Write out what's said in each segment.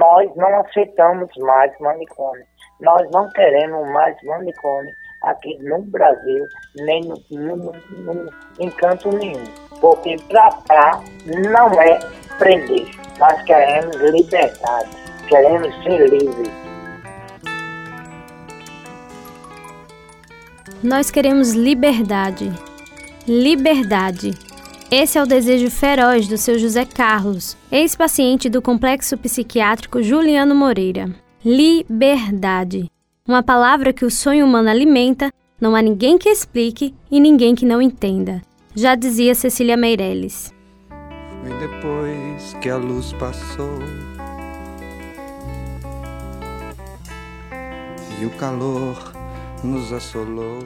Nós não aceitamos mais manicômio. Nós não queremos mais manicômio aqui no Brasil, nem no, no, no, nenhum. Porque tratar não é prender. Nós queremos liberdade, queremos ser livres. Nós queremos liberdade. Liberdade. Esse é o desejo feroz do seu José Carlos, ex-paciente do complexo psiquiátrico Juliano Moreira. Liberdade. Uma palavra que o sonho humano alimenta, não há ninguém que explique e ninguém que não entenda. Já dizia Cecília Meirelles. Foi depois que a luz passou e o calor nos assolou.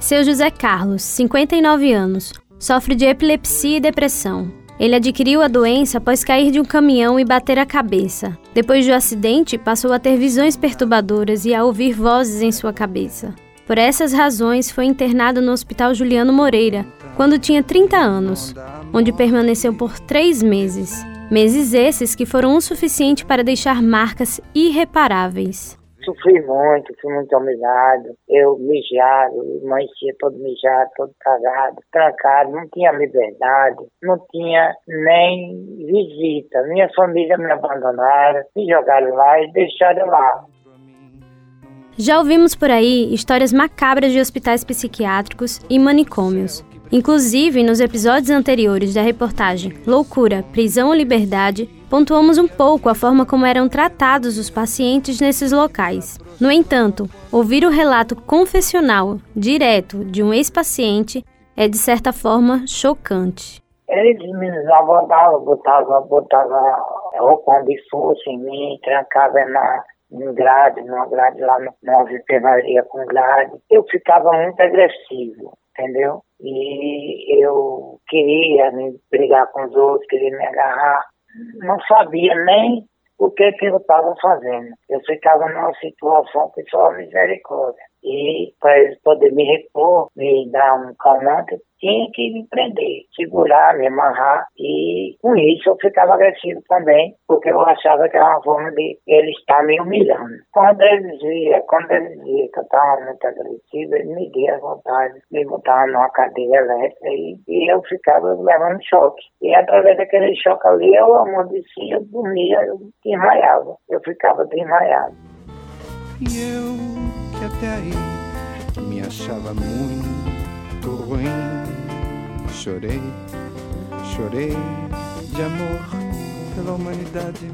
Seu José Carlos, 59 anos, sofre de epilepsia e depressão. Ele adquiriu a doença após cair de um caminhão e bater a cabeça. Depois do acidente, passou a ter visões perturbadoras e a ouvir vozes em sua cabeça. Por essas razões, foi internado no Hospital Juliano Moreira, quando tinha 30 anos, onde permaneceu por três meses. Meses esses que foram o suficiente para deixar marcas irreparáveis. Sofri muito, fui muito humilhado. Eu mijado, amanhecia todo mijado, todo cagado, trancado, não tinha liberdade, não tinha nem visita. Minha família me abandonaram, me jogaram lá e deixaram lá. Já ouvimos por aí histórias macabras de hospitais psiquiátricos e manicômios. Inclusive, nos episódios anteriores da reportagem Loucura, Prisão ou Liberdade, pontuamos um pouco a forma como eram tratados os pacientes nesses locais. No entanto, ouvir o relato confessional direto de um ex-paciente é, de certa forma, chocante. Eles me abordavam, botavam, botavam roupa de força em mim, trancavam na, em grade, numa grade lá no, na enfermaria com grade. Eu ficava muito agressivo entendeu? E eu queria me brigar com os outros, queria me agarrar. Não sabia nem o que, que eu estava fazendo. Eu ficava numa situação que só misericórdia. E para eles poderem me repor, me dar um calmante, tinha que me prender, segurar, me amarrar. E com isso eu ficava agressivo também, porque eu achava que era uma forma de ele estar me humilhando. Quando eles viam, quando eles viam que eu estava muito agressivo, eles me diam vontade, me botavam numa cadeira elétrica e, e eu ficava levando choque. E através daquele choque ali, eu amolecia, eu dormia, eu desmaiava. Eu ficava desmaiado. E até aí me achava muito ruim. Chorei, chorei de amor pela humanidade.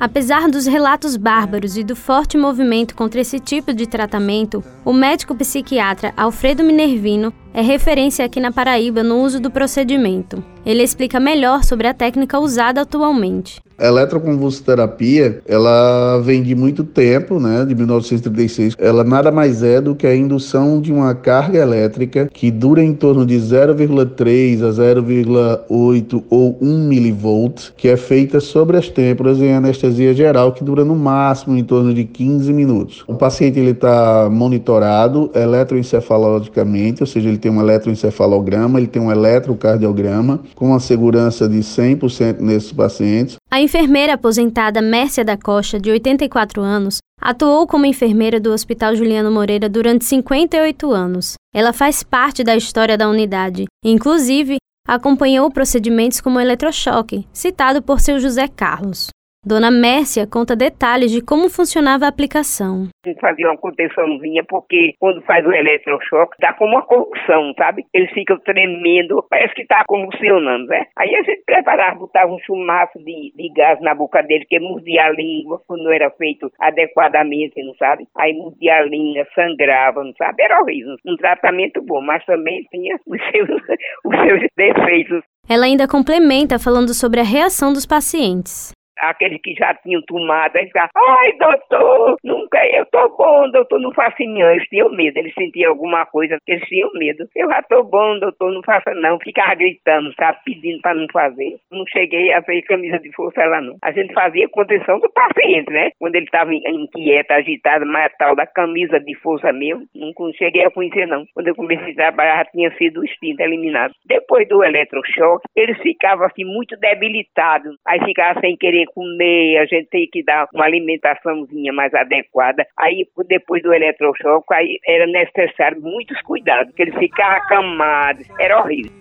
Apesar dos relatos bárbaros e do forte movimento contra esse tipo de tratamento, o médico psiquiatra Alfredo Minervino é referência aqui na Paraíba no uso do procedimento. Ele explica melhor sobre a técnica usada atualmente. A eletroconvulsoterapia, ela vem de muito tempo, né, de 1936. Ela nada mais é do que a indução de uma carga elétrica que dura em torno de 0,3 a 0,8 ou 1 milivolt, que é feita sobre as têmporas em anestesia geral, que dura no máximo em torno de 15 minutos. O paciente ele está monitorado eletroencefalogicamente, ou seja, ele tem um eletroencefalograma, ele tem um eletrocardiograma, com a segurança de 100% nesses pacientes. A enfermeira aposentada Mércia da Costa, de 84 anos, atuou como enfermeira do Hospital Juliano Moreira durante 58 anos. Ela faz parte da história da unidade, inclusive acompanhou procedimentos como eletrochoque, citado por seu José Carlos. Dona Mércia conta detalhes de como funcionava a aplicação. A gente fazia uma contençãozinha, porque quando faz o eletrochoque, dá como uma convulsão, sabe? Ele fica tremendo, parece que está convulsionando, né? Aí a gente preparava, botava um chumaço de, de gás na boca dele, que mordia a língua, quando não era feito adequadamente, não sabe? Aí mordia a língua, sangrava, não sabe? Era horrível. Um tratamento bom, mas também tinha os seus, os seus defeitos. Ela ainda complementa falando sobre a reação dos pacientes aqueles que já tinham tomado, aí ficavam, ai doutor, nunca, eu tô bom, doutor, não faça não. Eles tinham medo, eles sentiam alguma coisa, eles tinham medo. Eu já tô bom, doutor, não faça não. Ficava gritando, sabe, pedindo para não fazer. Não cheguei a ver camisa de força lá não. A gente fazia contenção do paciente, né? Quando ele estava inquieto, agitado, mas tal da camisa de força mesmo, não cheguei a conhecer não. Quando eu comecei a trabalhar, já tinha sido o instinto eliminado. Depois do eletrochoque, eles ficavam assim muito debilitados, aí ficavam sem querer comer, a gente tem que dar uma alimentaçãozinha mais adequada. Aí, depois do eletrochoque, aí era necessário muitos cuidados, porque ele ficava acamado, era horrível.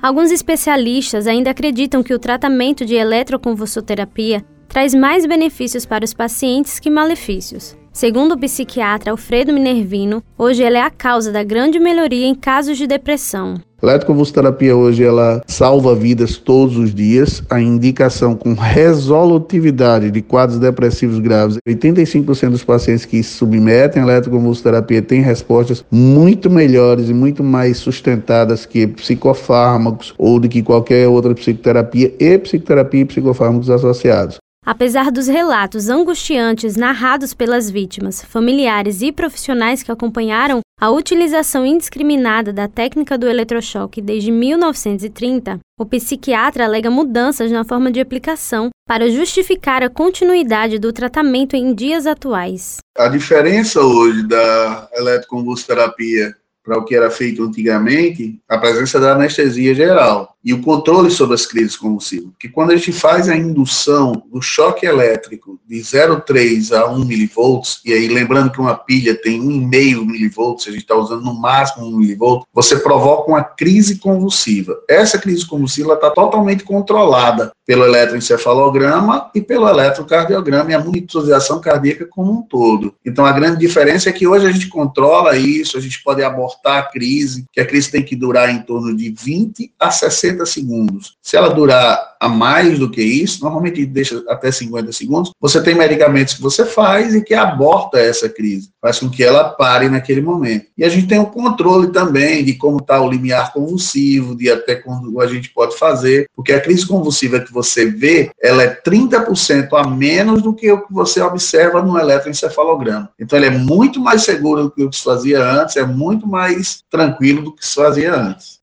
Alguns especialistas ainda acreditam que o tratamento de eletroconvulsoterapia traz mais benefícios para os pacientes que malefícios. Segundo o psiquiatra Alfredo Minervino, hoje ela é a causa da grande melhoria em casos de depressão. Eletroconvulsoterapia hoje ela salva vidas todos os dias. A indicação com resolutividade de quadros depressivos graves, 85% dos pacientes que se submetem eletroconvulsoterapia têm respostas muito melhores e muito mais sustentadas que psicofármacos ou de que qualquer outra psicoterapia e psicoterapia e psicofármacos associados. Apesar dos relatos angustiantes narrados pelas vítimas, familiares e profissionais que acompanharam a utilização indiscriminada da técnica do eletrochoque desde 1930, o psiquiatra alega mudanças na forma de aplicação para justificar a continuidade do tratamento em dias atuais. A diferença hoje da eletroconvulsoterapia para o que era feito antigamente, a presença da anestesia geral e o controle sobre as crises convulsivas. Porque quando a gente faz a indução do choque elétrico de 0,3 a 1 milivolts, e aí lembrando que uma pilha tem 1,5 milivolts, a gente está usando no máximo 1 milivolts, você provoca uma crise convulsiva. Essa crise convulsiva está totalmente controlada pelo eletroencefalograma e pelo eletrocardiograma e a monitorização cardíaca como um todo. Então a grande diferença é que hoje a gente controla isso, a gente pode abortar a crise, que a crise tem que durar em torno de 20 a 60 segundos. Se ela durar a mais do que isso, normalmente deixa até 50 segundos, você tem medicamentos que você faz e que aborta essa crise, faz com que ela pare naquele momento. E a gente tem o um controle também de como está o limiar convulsivo, de até quando a gente pode fazer, porque a crise convulsiva que você vê, ela é 30% a menos do que o que você observa no eletroencefalograma. Então, ele é muito mais seguro do que o que se fazia antes, é muito mais tranquilo do que se fazia antes.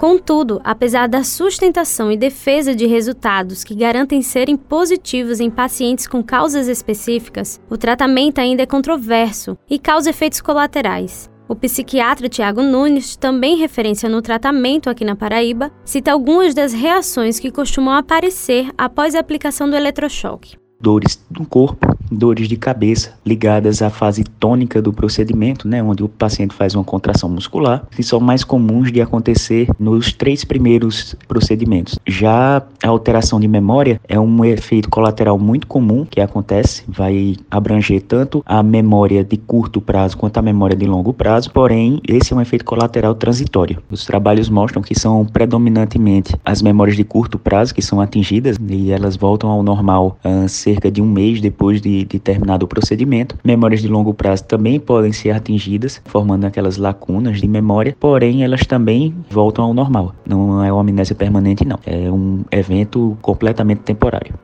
Contudo, apesar da sustentação e defesa de resultados que garantem serem positivos em pacientes com causas específicas, o tratamento ainda é controverso e causa efeitos colaterais. O psiquiatra Tiago Nunes, também referência no tratamento aqui na Paraíba, cita algumas das reações que costumam aparecer após a aplicação do eletrochoque dores do corpo, dores de cabeça ligadas à fase tônica do procedimento, né, onde o paciente faz uma contração muscular, que são mais comuns de acontecer nos três primeiros procedimentos. Já a alteração de memória é um efeito colateral muito comum que acontece, vai abranger tanto a memória de curto prazo quanto a memória de longo prazo, porém, esse é um efeito colateral transitório. Os trabalhos mostram que são predominantemente as memórias de curto prazo que são atingidas e elas voltam ao normal uh, cerca de um mês depois de, de terminado o procedimento. Memórias de longo prazo também podem ser atingidas, formando aquelas lacunas de memória, porém elas também voltam ao normal. Não é uma amnésia permanente, não. É um evento completamente temporário.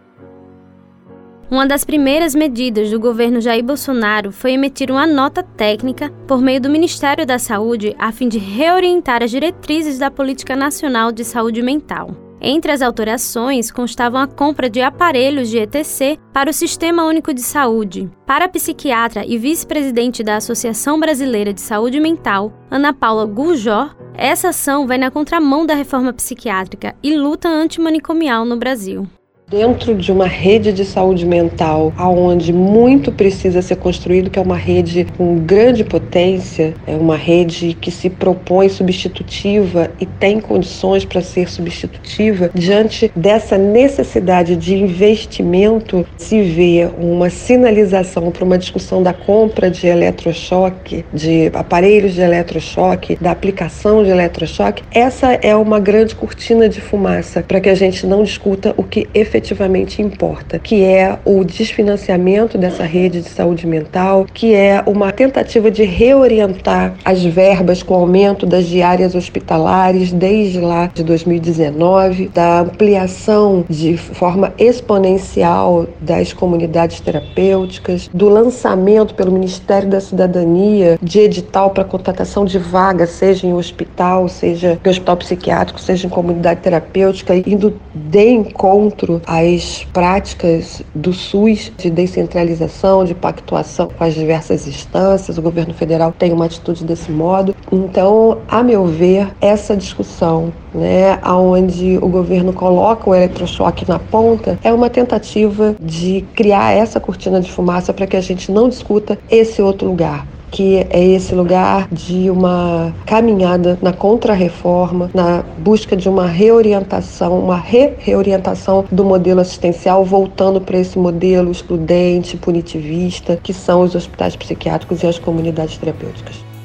Uma das primeiras medidas do governo Jair Bolsonaro foi emitir uma nota técnica por meio do Ministério da Saúde a fim de reorientar as diretrizes da Política Nacional de Saúde Mental. Entre as alterações constavam a compra de aparelhos de ETC para o Sistema Único de Saúde. Para a psiquiatra e vice-presidente da Associação Brasileira de Saúde Mental, Ana Paula Gurjó, essa ação vai na contramão da reforma psiquiátrica e luta antimanicomial no Brasil. Dentro de uma rede de saúde mental, aonde muito precisa ser construído, que é uma rede com grande potência, é uma rede que se propõe substitutiva e tem condições para ser substitutiva, diante dessa necessidade de investimento, se vê uma sinalização para uma discussão da compra de eletrochoque, de aparelhos de eletrochoque, da aplicação de eletrochoque. Essa é uma grande cortina de fumaça para que a gente não discuta o que efetivamente efetivamente importa, que é o desfinanciamento dessa rede de saúde mental, que é uma tentativa de reorientar as verbas com o aumento das diárias hospitalares desde lá de 2019, da ampliação de forma exponencial das comunidades terapêuticas, do lançamento pelo Ministério da Cidadania de edital para contratação de vaga, seja em hospital, seja em hospital psiquiátrico, seja em comunidade terapêutica, indo de encontro as práticas do SUS de descentralização, de pactuação com as diversas instâncias. O governo federal tem uma atitude desse modo. Então, a meu ver, essa discussão, né, onde o governo coloca o eletrochoque na ponta, é uma tentativa de criar essa cortina de fumaça para que a gente não discuta esse outro lugar que é esse lugar de uma caminhada na contrarreforma, na busca de uma reorientação, uma re-reorientação do modelo assistencial, voltando para esse modelo excludente, punitivista, que são os hospitais psiquiátricos e as comunidades terapêuticas.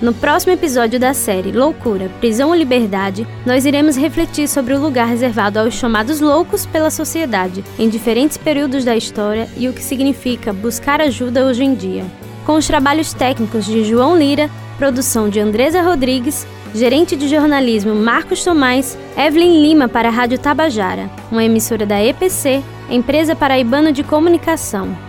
No próximo episódio da série Loucura, Prisão ou Liberdade, nós iremos refletir sobre o lugar reservado aos chamados loucos pela sociedade, em diferentes períodos da história e o que significa buscar ajuda hoje em dia. Com os trabalhos técnicos de João Lira, produção de Andresa Rodrigues, gerente de jornalismo Marcos Tomás, Evelyn Lima para a Rádio Tabajara, uma emissora da EPC, Empresa Paraibana de Comunicação.